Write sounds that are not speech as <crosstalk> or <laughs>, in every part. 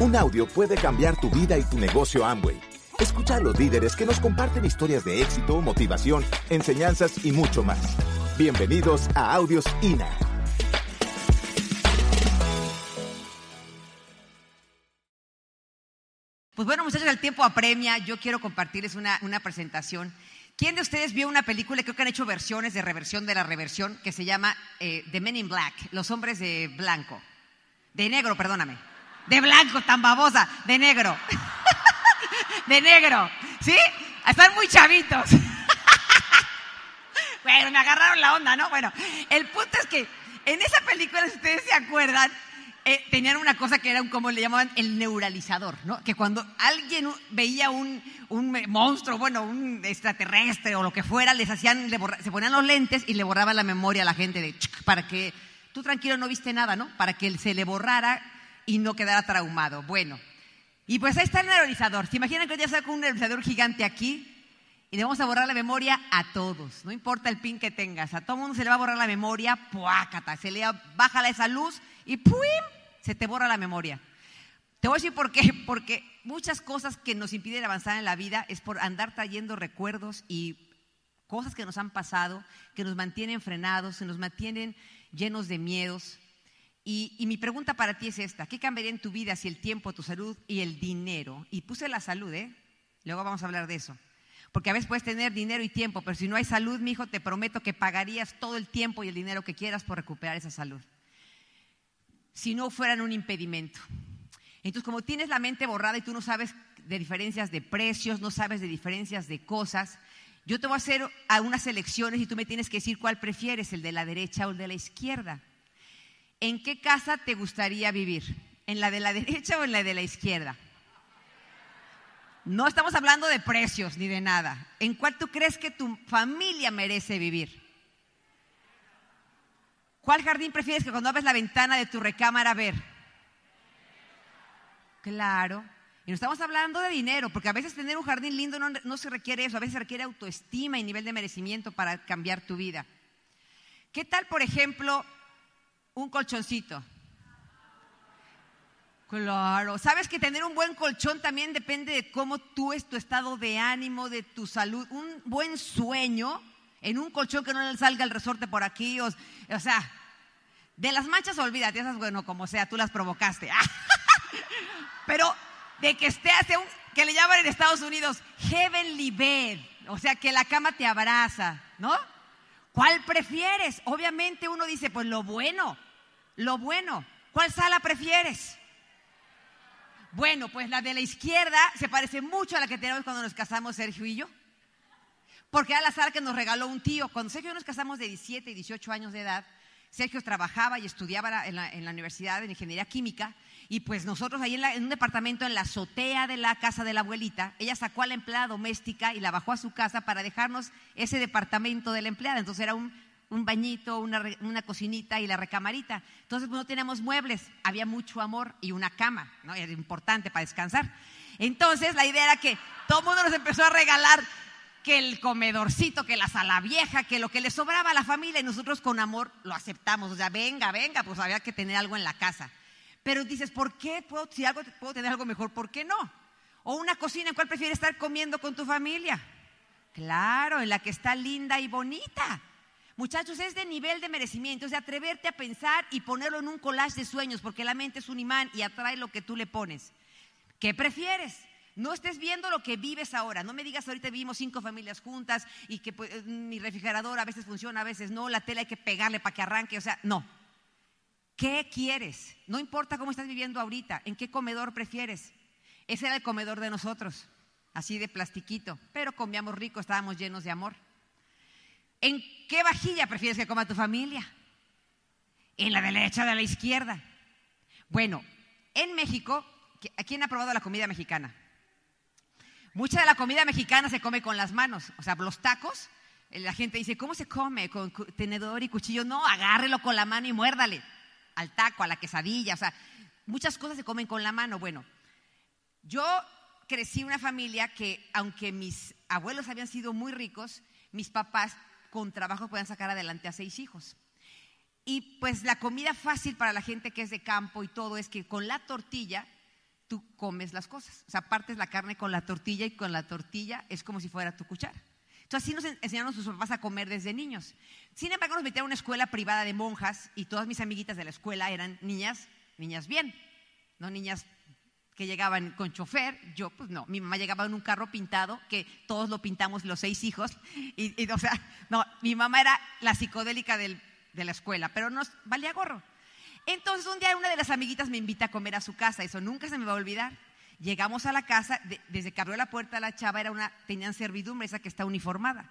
Un audio puede cambiar tu vida y tu negocio Amway. Escucha a los líderes que nos comparten historias de éxito, motivación, enseñanzas y mucho más. Bienvenidos a Audios INA. Pues bueno, muchachos, el tiempo apremia. Yo quiero compartirles una, una presentación. ¿Quién de ustedes vio una película, creo que han hecho versiones de reversión de la reversión, que se llama eh, The Men in Black, Los Hombres de Blanco? De negro, perdóname. De blanco, tan babosa. De negro. <laughs> De negro. ¿Sí? Están muy chavitos. <laughs> Bueno, me agarraron la onda, ¿no? Bueno, el punto es que en esa película, si ustedes se acuerdan, eh, tenían una cosa que era un, como le llamaban, el neuralizador, ¿no? Que cuando alguien veía un, un monstruo, bueno, un extraterrestre o lo que fuera, les hacían, le se ponían los lentes y le borraban la memoria a la gente de para que tú tranquilo no viste nada, ¿no? Para que se le borrara y no quedara traumado. Bueno, y pues ahí está el neuralizador. ¿Se imaginan que ya saco un neuralizador gigante aquí? Y le vamos a borrar la memoria a todos, no importa el pin que tengas, a todo mundo se le va a borrar la memoria, puácata, se le baja esa luz y ¡pum! se te borra la memoria. Te voy a decir por qué, <laughs> porque muchas cosas que nos impiden avanzar en la vida es por andar trayendo recuerdos y cosas que nos han pasado, que nos mantienen frenados, que nos mantienen llenos de miedos. Y, mi pregunta para ti es esta, ¿qué cambiaría en tu vida si el tiempo, tu salud y el dinero? Y puse la salud, ¿eh? Luego vamos a hablar de eso. Porque a veces puedes tener dinero y tiempo, pero si no hay salud, mi hijo, te prometo que pagarías todo el tiempo y el dinero que quieras por recuperar esa salud. Si no fueran un impedimento. Entonces, como tienes la mente borrada y tú no sabes de diferencias de precios, no sabes de diferencias de cosas, yo te voy a hacer algunas selecciones y tú me tienes que decir cuál prefieres, el de la derecha o el de la izquierda. ¿En qué casa te gustaría vivir? ¿En la de la <laughs> derecha o en la de la izquierda? No estamos hablando de precios ni de nada. ¿En cuál tú crees que tu familia merece vivir? ¿Cuál jardín prefieres que cuando abres la ventana de tu recámara ver? Claro. Y no estamos hablando de dinero, porque a veces tener un jardín lindo no, se requiere eso, a veces requiere autoestima y nivel de merecimiento para cambiar tu vida. ¿Qué tal, por ejemplo, un colchoncito? Claro, sabes que tener un buen colchón también depende de cómo tú es tu estado de ánimo, de tu salud. Un buen sueño en un colchón que no le salga el resorte por aquí, o, sea, de las manchas olvídate, esas bueno, como sea, tú las provocaste. <laughs> Pero de que esté hacia un, que le llaman en Estados Unidos heavenly bed, o sea, que la cama te abraza, ¿no? ¿Cuál prefieres? Obviamente uno dice, pues lo bueno, lo bueno. ¿Cuál sala prefieres? Bueno, pues la de la izquierda se parece mucho a la que tenemos cuando nos casamos Sergio y yo. Porque era la sala que nos regaló un tío. Cuando Sergio y yo nos casamos de 17 y 18 años de edad, Sergio trabajaba y estudiaba en la, en Universidad de Ingeniería Química y pues nosotros ahí en, en un departamento en la azotea de la casa de la abuelita, ella sacó a la empleada doméstica y la bajó a su casa para dejarnos ese departamento de la empleada. Entonces era un, un bañito, una, una cocinita y la recamarita. Entonces pues, no teníamos muebles, había mucho amor y una cama, ¿no? Era importante para descansar. Entonces la idea era que todo mundo nos empezó a regalar que el comedorcito, que la sala vieja, que lo que le sobraba a la familia y nosotros con amor lo aceptamos. O sea, venga, venga, pues había que tener algo en la casa. Pero dices, ¿por qué puedo, si algo, puedo tener algo mejor? ¿Por qué no? O una cocina en cuál prefieres estar comiendo con tu familia. Claro, en la que está linda y bonita. Muchachos, es de nivel de merecimiento, es de atreverte a pensar y ponerlo en un collage de sueños, porque la mente es un imán y atrae lo que tú le pones. ¿Qué prefieres? No estés viendo lo que vives ahora. No me digas ahorita vivimos cinco familias juntas y que pues, mi refrigerador a veces funciona, a veces no, la tela hay que pegarle para que arranque. O sea, no. ¿Qué quieres? No importa cómo estás viviendo ahorita, ¿en qué comedor prefieres? Ese era el comedor de nosotros, así de plastiquito, pero comíamos rico, estábamos llenos de amor. ¿En qué vajilla prefieres que coma tu familia? ¿En la derecha o de la izquierda? Bueno, en México, ¿a quién ha probado la comida mexicana? Mucha de la comida mexicana se come con las manos, o sea, los tacos. eh, La gente dice, ¿cómo se come? ¿Con tenedor y cuchillo? No, agárrelo con la mano y muérdale al taco, a la quesadilla. O sea, muchas cosas se comen con la mano. Bueno, yo crecí en una familia que, aunque mis abuelos habían sido muy ricos, mis papás con trabajo podían sacar adelante a seis hijos. Y pues la comida fácil para la gente que es de campo y todo es que con la tortilla tú comes las cosas. O sea, partes la carne con la tortilla y con la tortilla es como si fuera tu cuchara. Entonces así nos enseñaron sus papás a comer desde niños. Sin embargo, nos metieron a una escuela privada de monjas y todas mis amiguitas de la escuela eran niñas, niñas bien, no niñas que llegaban con chofer, yo pues no, mi mamá llegaba en un carro pintado, que todos lo pintamos los seis hijos, y, o sea, no, mi mamá era la psicodélica de la escuela, pero nos valía gorro. Entonces un día una de las amiguitas me invita a comer a su casa, eso nunca se me va a olvidar. Llegamos a la casa, desde que abrió la puerta la chava era una, tenían servidumbre, esa que está uniformada.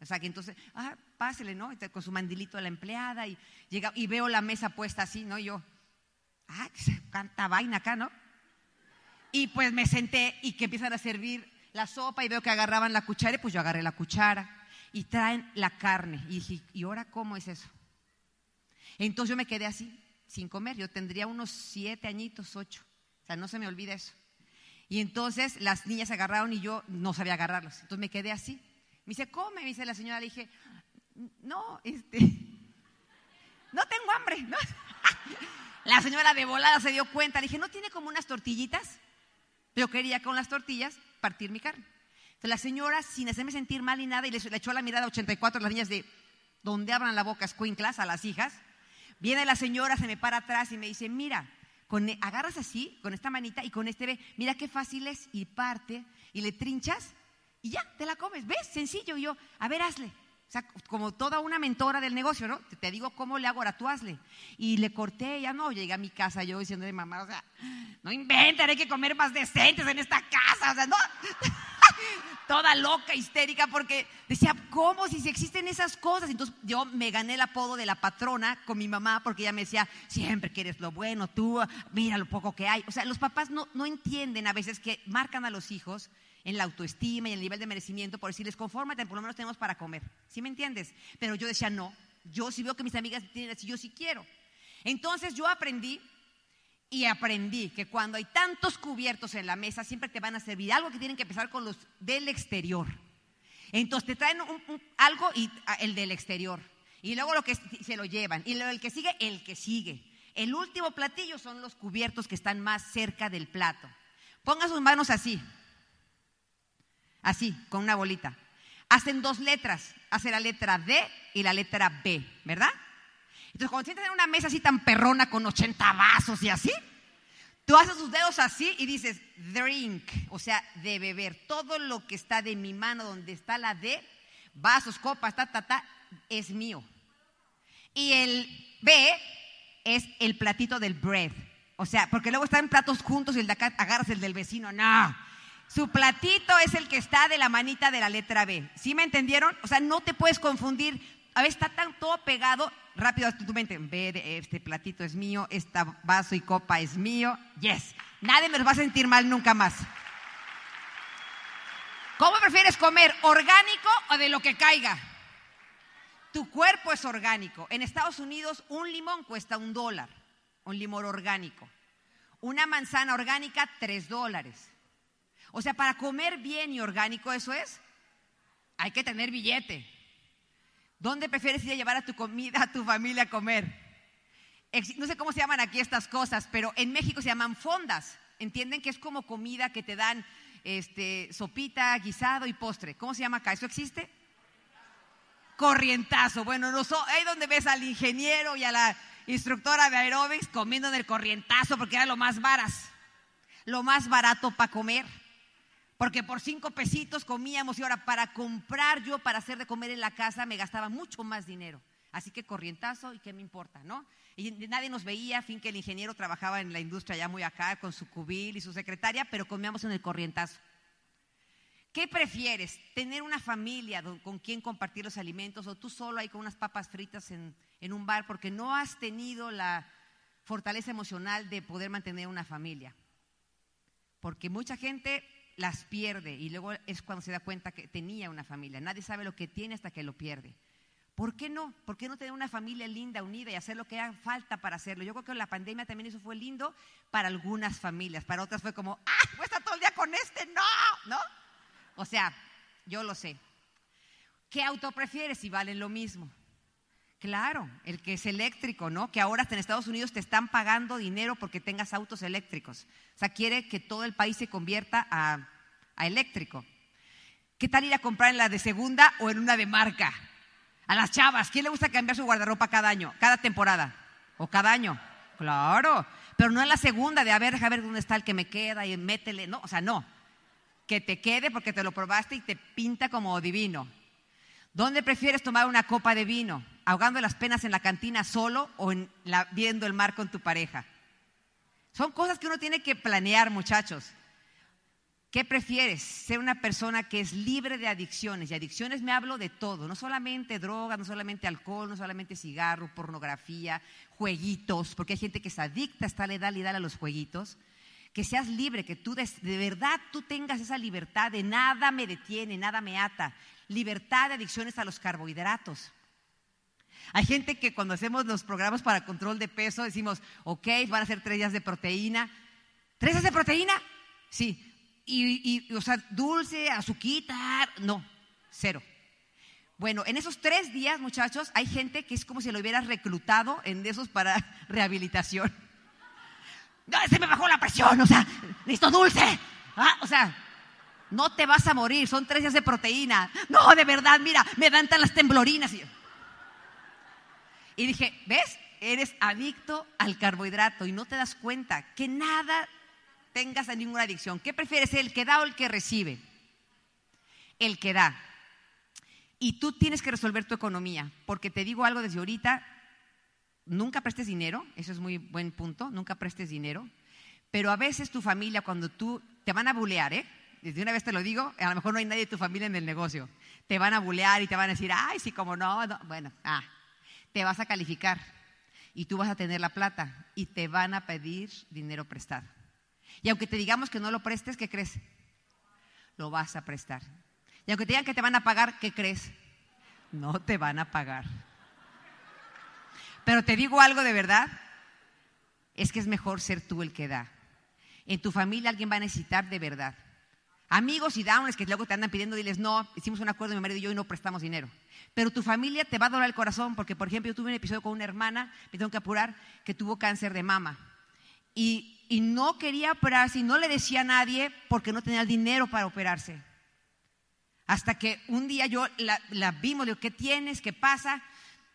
O sea que entonces, ah, pásele, ¿no? Con su mandilito a la empleada y llega y veo la mesa puesta así, ¿no? Y yo, ah, canta vaina acá, ¿no? Y pues me senté y que empiezan a servir la sopa y veo que agarraban la cuchara y pues yo agarré la cuchara y traen la carne. Y dije, ¿y ahora cómo es eso? Entonces yo me quedé así, sin comer. Yo tendría unos siete añitos, ocho. O sea, no se me olvida eso. Y entonces las niñas agarraron y yo no sabía agarrarlos. Entonces me quedé así. Me dice, come, me dice la señora. Le dije, no, este, no tengo hambre. <laughs> La señora de volada se dio cuenta. Le dije, ¿no tiene como unas tortillitas? Yo quería con las tortillas partir mi carne. Entonces la señora, sin hacerme sentir mal ni nada, y le, echó la mirada a 84 a las niñas de donde abran la boca escuinclas a las hijas. Viene la señora, se me para atrás y me dice, mira, con, e, agarras así, con esta manita y con este mira qué fácil es y parte y le trinchas y ya, te la comes. ¿Ves? Sencillo. Y yo, a ver, hazle. O sea, como toda una mentora del negocio, ¿no? Te, digo cómo le hago, ahora tú hazle. Y le corté, ya no, llegué a mi casa yo diciendo de mamá, o sea, no inventen, hay que comer más decentes en esta casa, o sea, no. <laughs> toda loca, histérica, porque decía, ¿cómo si, existen esas cosas? Entonces yo me gané el apodo de la patrona con mi mamá, porque ella me decía, siempre quieres lo bueno, tú, mira lo poco que hay. O sea, los papás no, no entienden a veces que marcan a los hijos en la autoestima y el nivel de merecimiento por decirles, confórmate, por lo menos tenemos para comer. ¿Sí me entiendes? Pero yo decía, no, yo sí veo que mis amigas tienen así, yo sí quiero. Entonces yo aprendí y aprendí que cuando hay tantos cubiertos en la mesa, siempre te van a servir algo que tienen que empezar con los del exterior. Entonces te traen algo y ah, el del exterior. Y luego lo que se lo llevan. Y luego el que sigue, el que sigue. El último platillo son los cubiertos que están más cerca del plato. Ponga sus manos así así, con una bolita. Hacen dos letras, hace la letra D y la letra B, ¿verdad? Entonces, cuando sientes en una mesa así tan perrona con 80 vasos y así, tú haces tus dedos así y dices drink, o sea, de beber. Todo lo que está de mi mano, donde está la D, vasos, copas, ta, ta, ta, es mío. Y el B es el platito del bread. O sea, porque luego están platos juntos y el de acá agarras el del vecino. No. Su platito es el que está de la manita de la letra B. ¿Sí me entendieron? O sea, no te puedes confundir. A veces está tan todo pegado, rápido tu mente. B, este platito es mío, este vaso y copa es mío. Yes. Nadie me los va a sentir mal nunca más. ¿Cómo prefieres comer? ¿Orgánico o de lo que caiga? Tu cuerpo es orgánico. En Estados Unidos un limón cuesta un dólar, un limón orgánico. Una manzana orgánica, tres dólares. O sea, para comer bien y orgánico, eso es, hay que tener billete. ¿Dónde prefieres ir a llevar a tu comida, a tu familia a comer? No sé cómo se llaman aquí estas cosas, pero en México se llaman fondas. ¿Entienden que es como comida que te dan este, sopita, guisado y postre? ¿Cómo se llama acá? ¿Eso existe? Corrientazo. Bueno, no ahí donde ves al ingeniero y a la instructora de aeróbics comiendo en el corrientazo porque era lo más varas, lo más barato para comer. Porque por cinco pesitos comíamos y ahora para comprar yo, para hacer de comer en la casa, me gastaba mucho más dinero. Así que corrientazo y qué me importa, ¿no? Y nadie nos veía, fin que el ingeniero trabajaba en la industria ya muy acá con su cubil y su secretaria, pero comíamos en el corrientazo. ¿Qué prefieres? ¿Tener una familia con quien compartir los alimentos o tú solo ahí con unas papas fritas en, en un bar porque no has tenido la fortaleza emocional de poder mantener una familia? Porque mucha gente las pierde y luego es cuando se da cuenta que tenía una familia. Nadie sabe lo que tiene hasta que lo pierde. ¿Por qué no? ¿Por qué no tener una familia linda, unida y hacer lo que haga falta para hacerlo? Yo creo que la pandemia también eso fue lindo para algunas familias, para otras fue como, ah, voy estar todo el día con este, no, ¿no? O sea, yo lo sé. ¿Qué auto prefieres si valen lo mismo? Claro, el que es eléctrico, ¿no? Que ahora hasta en Estados Unidos te están pagando dinero porque tengas autos eléctricos. O sea, quiere que todo el país se convierta a, eléctrico. ¿Qué tal ir a comprar en la de segunda o en una de marca? A las chavas, ¿quién le gusta cambiar su guardarropa cada año, cada temporada o cada año? Claro, pero no en la segunda de a ver, a ver dónde está el que me queda y métele, no, o sea, no. Que te quede porque te lo probaste y te pinta como divino. ¿Dónde prefieres tomar una copa de vino? ¿Ahogando las penas en la cantina solo o en la, viendo el mar con tu pareja? Son cosas que uno tiene que planear, muchachos. ¿Qué prefieres? Ser una persona que es libre de adicciones. Y adicciones me hablo de todo, no solamente drogas, no solamente alcohol, no solamente cigarro, pornografía, jueguitos, porque hay gente que se adicta hasta la edad y a los jueguitos. Que seas libre, que tú de, de verdad tú tengas esa libertad de nada me detiene, nada me ata. Libertad de adicciones a los carbohidratos. Hay gente que cuando hacemos los programas para control de peso decimos, ok, van a ser tres días de proteína. ¿Tres días de proteína? Sí, y, o sea, dulce, azuquita, no, cero. Bueno, en esos tres días, muchachos, hay gente que es como si lo hubieras reclutado en esos para <laughs> rehabilitación. No, se me bajó la presión, o sea, listo dulce. Ah, o sea, no te vas a morir, son tres días de proteína. No, de verdad, mira, me dan tan las temblorinas. Y dije, ¿ves? Eres adicto al carbohidrato y no te das cuenta que nada tengas a ninguna adicción. ¿Qué prefieres, el que da o el que recibe? El que da. Y tú tienes que resolver tu economía, porque te digo algo desde ahorita, nunca prestes dinero, eso es muy buen punto, nunca prestes dinero, pero a veces tu familia cuando tú te van a bulear, ¿eh? Desde una vez te lo digo, a lo mejor no hay nadie de tu familia en el negocio, te van a bulear y te van a decir, ay, sí, como no, no. bueno, ah, te vas a calificar y tú vas a tener la plata y te van a pedir dinero prestado. Y aunque te digamos que no lo prestes, ¿qué crees? Lo vas a prestar. Y aunque te digan que te van a pagar, ¿qué crees? No te van a pagar. Pero te digo algo de verdad, es que es mejor ser tú el que da. En tu familia alguien va a necesitar de verdad. Amigos y downers que luego te andan pidiendo, diles, no, hicimos un acuerdo mi marido y yo y no prestamos dinero. Pero tu familia te va a doler el corazón porque, por ejemplo, yo tuve un episodio con una hermana, me tengo que apurar, que tuvo cáncer de mama. Y no quería operarse y no le decía a nadie porque no tenía el dinero para operarse. Hasta que un día yo la, vimos, le digo, ¿qué tienes? ¿Qué pasa?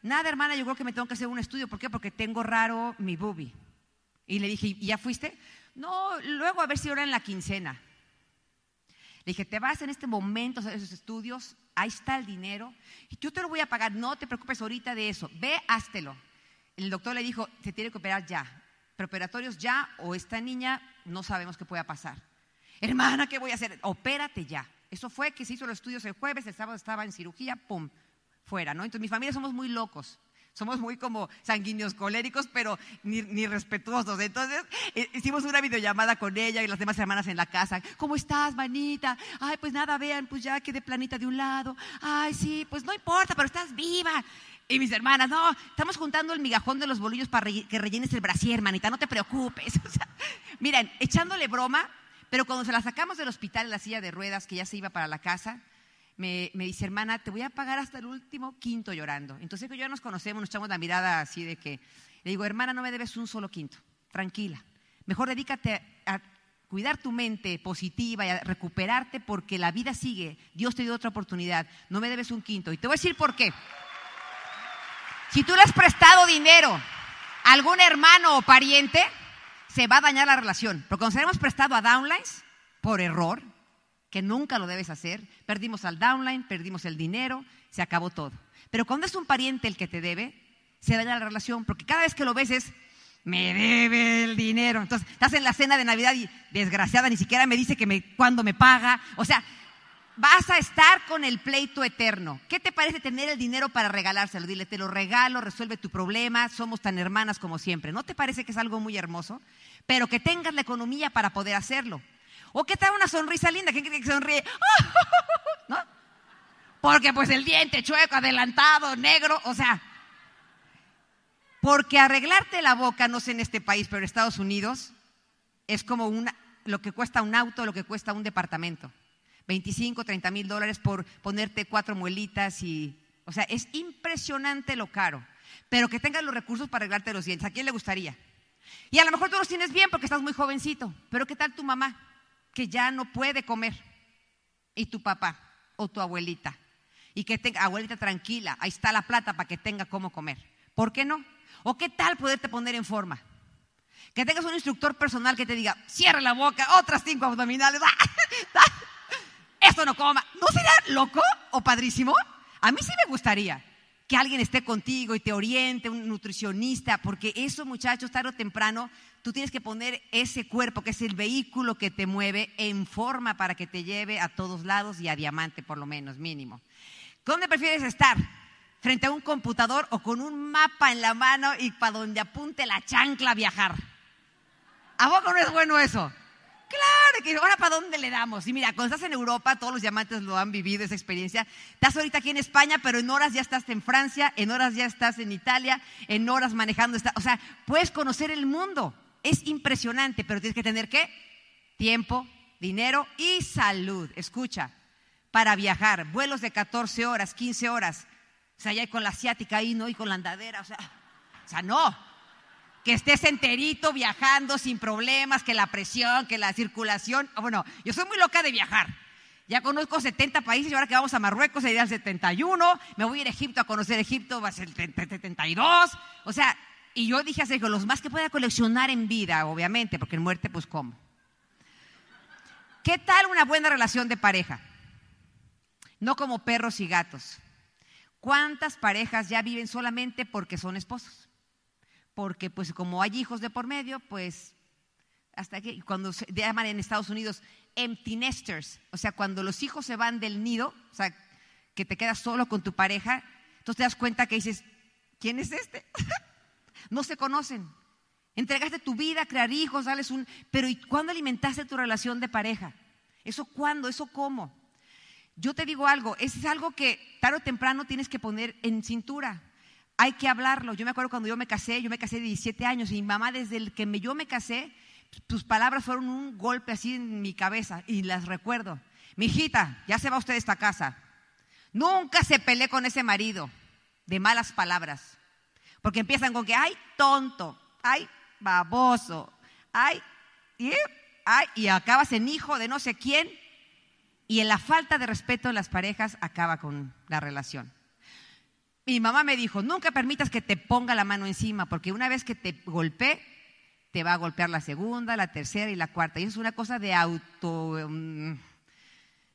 Nada, hermana, yo creo que me tengo que hacer un estudio. ¿Por qué? Porque tengo raro mi boobie. Y le dije, ¿y ya fuiste? No, luego a ver si ahora en la quincena. Le dije, te vas en este momento a hacer esos estudios, ahí está el dinero, yo te lo voy a pagar, no te preocupes ahorita de eso, ve, háztelo. El doctor le dijo, se tiene que operar ya preparatorios ya o esta niña no sabemos qué pueda pasar. Hermana, ¿qué voy a hacer? Opérate ya. Eso fue que se hizo los estudios el jueves, el sábado estaba en cirugía, pum, fuera, ¿no? Entonces mi familia somos muy locos. Somos muy como sanguíneos coléricos, pero ni, respetuosos. Entonces eh, hicimos una videollamada con ella y las demás hermanas en la casa. ¿Cómo estás, manita? Ay, pues nada, vean, pues ya quedé planita de un lado. Ay, sí, pues no importa, pero estás viva. Y mis hermanas, no, estamos juntando el migajón de los bolillos para que rellenes el brasier, hermanita, no te preocupes. <laughs> miren, echándole broma, pero cuando se la sacamos del hospital en la silla de ruedas, que ya se iba para la casa, me, dice, hermana, te voy a pagar hasta el último quinto llorando. Entonces que ya nos conocemos, nos echamos la mirada así de que, le digo, hermana, no me debes un solo quinto, tranquila. Mejor dedícate a cuidar tu mente positiva y a recuperarte porque la vida sigue. Dios te dio otra oportunidad. No me debes un quinto. Y te voy a decir por qué. Si tú le has prestado dinero a algún hermano o pariente, se va a dañar la relación. Porque cuando se hemos prestado a downlines, por error, que nunca lo debes hacer, perdimos al downline, perdimos el dinero, se acabó todo. Pero cuando es un pariente el que te debe, se daña la relación, porque cada vez que lo ves es, me debe el dinero. Entonces, estás en la cena de Navidad y desgraciada ni siquiera me dice que me, cuándo me paga. O sea, vas a estar con el pleito eterno. ¿Qué te parece tener el dinero para regalárselo? Dile, te lo regalo, resuelve tu problema, somos tan hermanas como siempre. ¿No te parece que es algo muy hermoso? Pero que tengas la economía para poder hacerlo. O te da una sonrisa linda, ¿quién cree que sonríe? <laughs> Porque pues el diente chueco, adelantado, negro, o sea, porque arreglarte la boca, no sé en este país, pero en Estados Unidos, es como una, lo que cuesta un auto, lo que cuesta un departamento. 25, 30 mil dólares por ponerte cuatro muelitas y, o sea, es impresionante lo caro. pero que tengas los recursos para arreglarte los dientes. ¿A quién le gustaría? Y a lo mejor tú los tienes bien porque estás muy jovencito, pero ¿qué tal tu mamá que ya no puede comer? Y tu papá o tu abuelita. Y que tenga, abuelita tranquila, ahí está la plata para que tenga cómo comer. ¿Por qué no? ¿O qué tal poderte poner en forma? Que tengas un instructor personal que te diga, cierra la boca, otras cinco abdominales. <laughs> Esto no coma. ¿No sería loco o padrísimo? A mí sí me gustaría que alguien esté contigo y te oriente, un nutricionista, porque eso, muchachos, tarde o temprano, tú tienes que poner ese cuerpo, que es el vehículo que te mueve, en forma para que te lleve a todos lados y a diamante, por lo menos, mínimo. ¿Dónde prefieres estar? ¿Frente a un computador o con un mapa en la mano y para donde apunte la chancla a viajar? ¿A poco no es bueno eso? Claro, que ahora para dónde le damos. Y mira, cuando estás en Europa, todos los diamantes lo han vivido esa experiencia. Estás ahorita aquí en España, pero en horas ya estás en Francia, en horas ya estás en Italia, en horas manejando. O sea, puedes conocer el mundo. Es impresionante, pero tienes que tener qué? Tiempo, dinero y salud. Escucha, para viajar, vuelos de 14 horas, 15 horas. O sea, ya hay con la asiática ahí, ¿no? Y con la andadera. O sea, o sea no que estés enterito viajando sin problemas, que la presión, que la circulación. Ah, bueno, yo soy muy loca de viajar. Ya conozco 70 países y ahora que vamos a Marruecos sería el 71. Me voy a ir a Egipto a conocer Egipto, va a ser el 72. O sea, y yo dije a Sergio, los más que pueda coleccionar en vida, obviamente, porque en muerte, pues cómo. ¿Qué tal una buena relación de pareja? No como perros y gatos. ¿Cuántas parejas ya viven solamente porque son esposos? porque pues como hay hijos de por medio, pues hasta que cuando se llaman en Estados Unidos empty nesters, o sea, cuando los hijos se van del nido, o sea, que te quedas solo con tu pareja, entonces te das cuenta que dices, ¿quién es este? <laughs> no se conocen. Entregaste tu vida crear hijos, dales un... Pero ¿y cuándo alimentaste tu relación de pareja? ¿Eso cuándo? ¿Eso cómo? Yo te digo algo, es algo que tarde o temprano tienes que poner en cintura hay que hablarlo. Yo me acuerdo cuando yo me casé, yo me casé de 17 años y mamá desde el que yo me casé, tus palabras fueron un golpe así en mi cabeza y las recuerdo. Mi hijita, ya se va usted de esta casa. Nunca se peleé con ese marido de malas palabras. Porque empiezan con que, ay, tonto, ay, baboso, ay, y, ay, y acabas en hijo de no sé quién. Y en la falta de respeto en las parejas acaba con la relación. Mi mamá me dijo, nunca permitas que te ponga la mano encima, porque una vez que te golpee, te va a golpear la segunda, la tercera y la cuarta. Y eso es una cosa de auto, mm,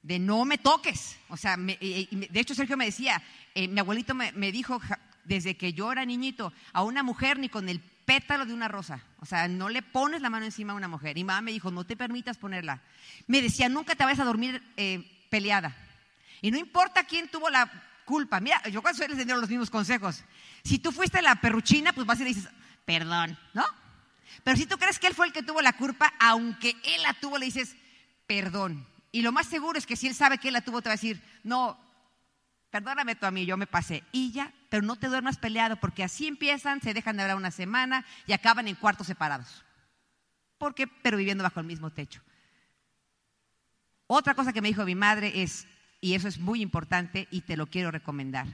de no me toques. O sea, de hecho Sergio me decía, eh, mi abuelito me, me, dijo, desde que yo era niñito, a una mujer ni con el pétalo de una rosa. O sea, no le pones la mano encima a una mujer. Y mamá me dijo, no te permitas ponerla. Me decía, nunca te vayas a dormir eh, peleada. Y no importa quién tuvo la culpa. Mira, yo cuando les tenido los mismos consejos. Si tú fuiste la perruchina, pues vas y le dices, perdón, ¿no? Pero si tú crees que él fue el que tuvo la culpa, aunque él la tuvo, le dices, perdón. Y lo más seguro es que si él sabe que él la tuvo, te va a decir, no, perdóname tú a mí, yo me pasé. Y ya, pero no te duermas peleado, porque así empiezan, se dejan de hablar una semana y acaban en cuartos separados. ¿Por qué? Pero viviendo bajo el mismo techo. Otra cosa que me dijo mi madre es, y eso es muy importante y te lo quiero recomendar.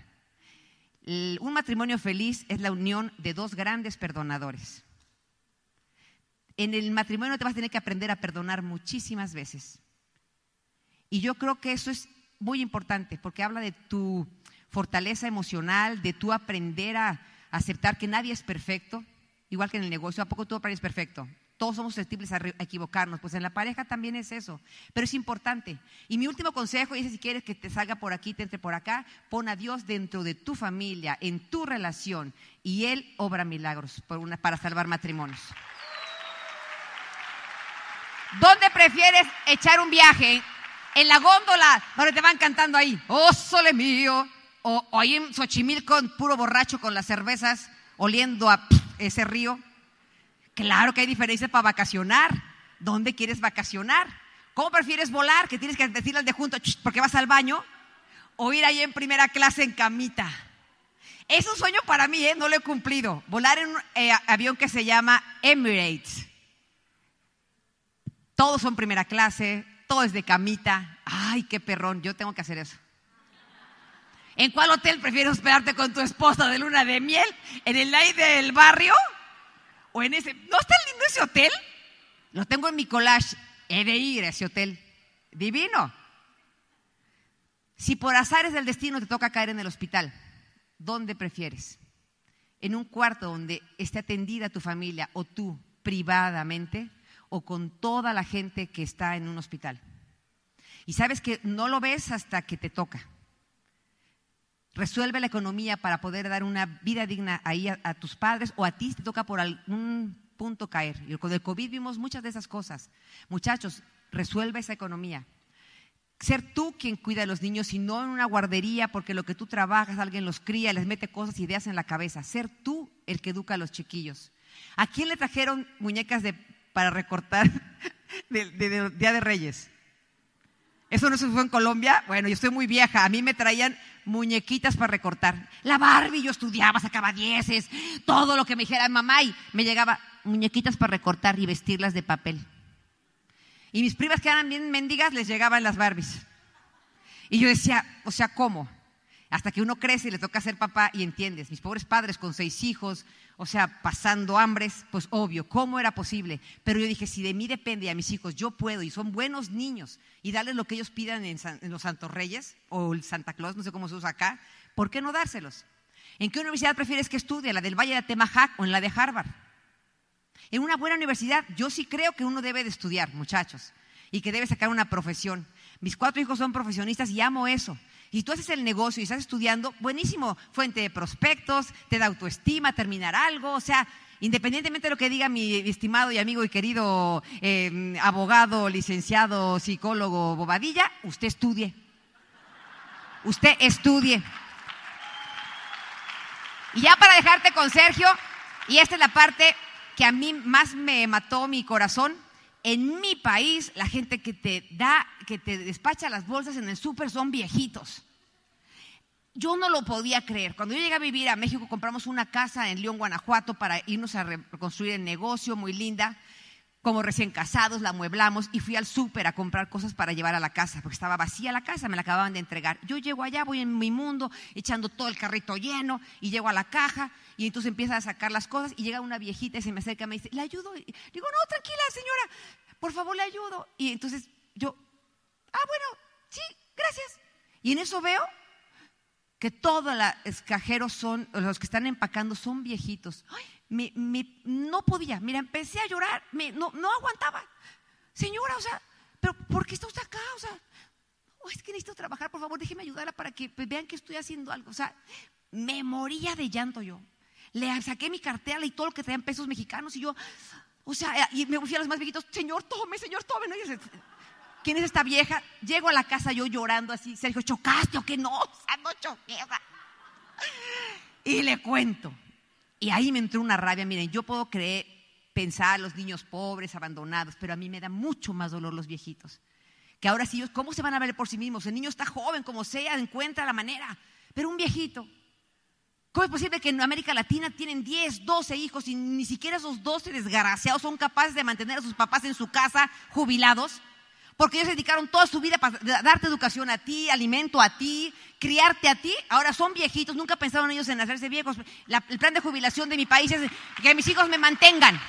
Un matrimonio feliz es la unión de dos grandes perdonadores. En el matrimonio te vas a tener que aprender a perdonar muchísimas veces. Y yo creo que eso es muy importante porque habla de tu fortaleza emocional, de tu aprender a aceptar que nadie es perfecto, igual que en el negocio, ¿a poco tú eres perfecto? todos somos susceptibles a, equivocarnos, pues en la pareja también es eso, pero es importante. Y mi último consejo es si quieres que te salga por aquí, te entre por acá, pon a Dios dentro de tu familia, en tu relación, y Él obra milagros para salvar matrimonios. ¿Dónde prefieres echar un viaje? En la góndola, donde te van cantando ahí, oh sole mío, o, o ahí en Xochimilco, puro borracho con las cervezas, oliendo a ese río. Claro que hay diferencias para vacacionar. ¿Dónde quieres vacacionar? ¿Cómo prefieres volar? Que tienes que decirle al de junto, porque vas al baño. O ir ahí en primera clase en camita. Es un sueño para mí, ¿eh? no lo he cumplido. Volar en un eh, avión que se llama Emirates. Todos son primera clase, todo es de camita. Ay, qué perrón, yo tengo que hacer eso. ¿En cuál hotel prefieres hospedarte con tu esposa de luna de miel? ¿En el aire del barrio? ¿O en ese? ¿No está lindo ese hotel? Lo tengo en mi collage. He de ir a ese hotel. Divino. Si por azares del destino te toca caer en el hospital, ¿dónde prefieres? ¿En un cuarto donde esté atendida tu familia o tú privadamente o con toda la gente que está en un hospital? Y sabes que no lo ves hasta que te toca. Resuelve la economía para poder dar una vida digna ahí a, a tus padres o a ti te toca por algún punto caer. Y con el COVID vimos muchas de esas cosas. Muchachos, resuelve esa economía ser tú quien cuida a los niños y no en una guardería porque lo que tú trabajas, alguien los cría, les mete cosas, ideas en la cabeza. Ser tú el que educa a los chiquillos. ¿A quién le trajeron muñecas de, para recortar <laughs> de, Día de Reyes? ¿Eso no se fue en Colombia? Bueno, yo estoy muy vieja. A mí me traían muñequitas para recortar. La Barbie, yo estudiaba, sacaba dieces, todo lo que me dijera mamá y me llegaba muñequitas para recortar y vestirlas de papel. Y mis primas que eran bien mendigas les llegaban las Barbies. Y yo decía, o sea, ¿cómo? Hasta que uno crece y le toca ser papá y entiendes. Mis pobres padres con seis hijos, o sea, pasando hambres, pues obvio, ¿cómo era posible? Pero yo dije, si de mí depende y a mis hijos yo puedo y son buenos niños y darles lo que ellos pidan en, en los Santos Reyes o el Santa Claus, no sé cómo se usa acá, ¿por qué no dárselos? ¿En qué universidad prefieres que estudie? ¿La del Valle de Temajac o en la de Harvard? En una buena universidad, yo sí creo que uno debe de estudiar, muchachos, y que debe sacar una profesión. Mis cuatro hijos son profesionistas y amo eso. Y tú haces el negocio y estás estudiando, buenísimo, fuente de prospectos, te da autoestima, terminar algo, o sea, independientemente de lo que diga mi estimado y amigo y querido em, abogado, licenciado, psicólogo, bobadilla, usted estudie. Usted estudie. Y ya para dejarte con Sergio, y esta es la parte que a mí más me mató mi corazón. En mi país, la gente que te da, que te despacha las bolsas en el súper son viejitos. Yo no lo podía creer. Cuando yo llegué a vivir a México, compramos una casa en León, Guanajuato, para irnos a reconstruir el negocio, muy linda como recién casados, la amueblamos y fui al súper a comprar cosas para llevar a la casa, porque estaba vacía la casa, me la acababan de entregar. Yo llego allá, voy en mi mundo, echando todo el carrito lleno y llego a la caja y entonces empieza a sacar las cosas y llega una viejita y se me acerca y me dice, ¿le ayudo? Y digo, no, tranquila señora, por favor le ayudo. Y entonces yo, ah, bueno, sí, gracias. Y en eso veo que todos los cajeros son, los que están empacando son viejitos. Ay, no podía, mira, empecé a llorar, no, no aguantaba. Señora, o sea, pero ¿por qué está usted acá? O sea, oh, es que necesito trabajar, por favor, déjeme ayudarla para que pues, vean que estoy haciendo algo. O sea, me moría de llanto yo. Le saqué mi cartera y todo lo que traían pesos mexicanos y yo, o sea, y me fui a los más viejitos, señor, tome, señor, tome. ¿no? ¿Quién es esta vieja? Llego a la casa yo llorando así, Sergio, ¿chocaste o qué? No, o sea, no choqué. Y le cuento, y ahí me entró una rabia. Miren, yo puedo creer, pensar los niños pobres, abandonados, pero a mí me da mucho más dolor los viejitos. Que ahora sí, ¿cómo se van a ver por sí mismos? El niño está joven, como sea, encuentra la manera. Pero un viejito, ¿cómo es posible que en América Latina tienen 10, 12 hijos y ni siquiera esos 12 desgraciados son capaces de mantener a sus papás en su casa jubilados? Porque ellos dedicaron toda su vida para darte educación a ti, alimento a ti, criarte a ti. Ahora son viejitos, nunca pensaron ellos en hacerse viejos. el plan de jubilación de mi país es que mis hijos me mantengan.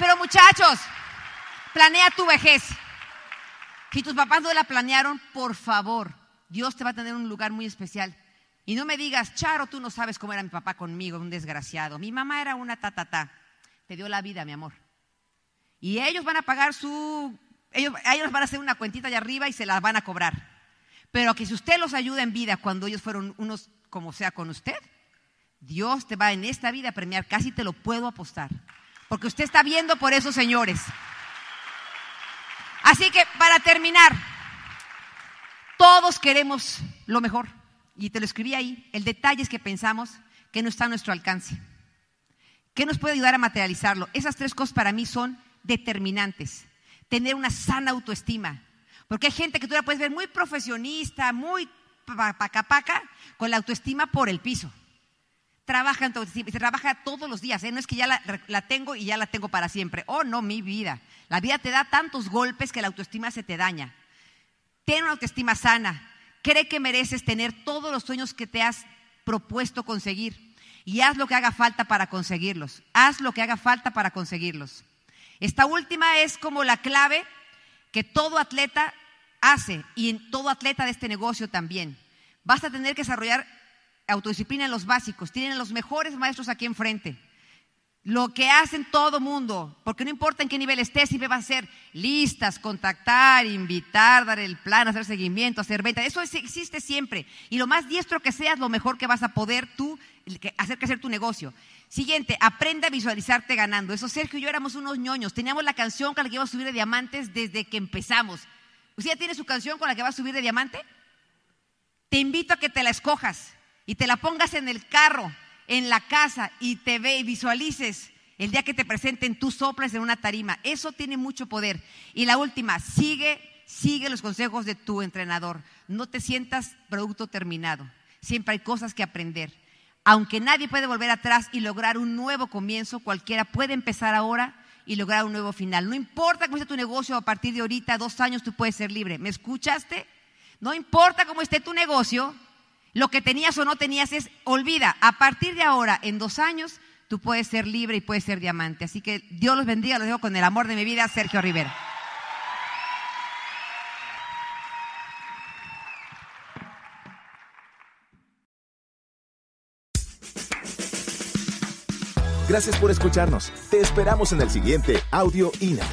Pero muchachos, planea tu vejez. Si tus papás no la planearon, por favor, Dios te va a tener un lugar muy especial. Y no me digas, Charo, tú no sabes cómo era mi papá conmigo, un desgraciado. Mi mamá era una ta Te dio la vida, mi amor. Y ellos van a pagar su ellos, ellos van a hacer una cuentita allá arriba y se las van a cobrar. Pero que si usted los ayuda en vida cuando ellos fueron unos como sea con usted, Dios te va en esta vida a premiar, casi te lo puedo apostar. Porque usted está viendo por esos señores. Así que para terminar, todos queremos lo mejor. Y te lo escribí ahí. El detalle es que pensamos que no está a nuestro alcance. ¿Qué nos puede ayudar a materializarlo? Esas tres cosas para mí son determinantes tener una sana autoestima. Porque hay gente que tú la puedes ver muy profesionista, muy paca paca, con la autoestima por el piso. Trabaja en tu autoestima, se trabaja todos los días, ¿eh? no es que ya la, la, tengo y ya la tengo para siempre. Oh, no, mi vida. La vida te da tantos golpes que la autoestima se te daña. Ten una autoestima sana, cree que mereces tener todos los sueños que te has propuesto conseguir y haz lo que haga falta para conseguirlos. Haz lo que haga falta para conseguirlos. Esta última es como la clave que todo atleta hace y en todo atleta de este negocio también. Vas a tener que desarrollar autodisciplina en los básicos. Tienen los mejores maestros aquí enfrente. Lo que hacen todo mundo, porque no importa en qué nivel estés, siempre va a ser listas, contactar, invitar, dar el plan, hacer seguimiento, hacer venta. Eso existe siempre. Y lo más diestro que seas, lo mejor que vas a poder tú hacer crecer tu negocio. Siguiente, aprende a visualizarte ganando. Eso Sergio y yo éramos unos ñoños. Teníamos la canción con la que iba a subir de diamantes desde que empezamos. ¿Usted ya tiene su canción con la que va a subir de diamante? Te invito a que te la escojas y te la pongas en el carro en la casa y te ve y visualices el día que te presenten, tú soplas en una tarima. Eso tiene mucho poder. Y la última, sigue, sigue los consejos de tu entrenador. No te sientas producto terminado. Siempre hay cosas que aprender. Aunque nadie puede volver atrás y lograr un nuevo comienzo, cualquiera puede empezar ahora y lograr un nuevo final. No importa cómo esté tu negocio, a partir de ahorita, dos años, tú puedes ser libre. ¿Me escuchaste? No importa cómo esté tu negocio, lo que tenías o no tenías es, olvida, a partir de ahora, en dos años, tú puedes ser libre y puedes ser diamante. Así que Dios los bendiga, los dejo con el amor de mi vida, Sergio Rivera. Gracias por escucharnos. Te esperamos en el siguiente Audio INA.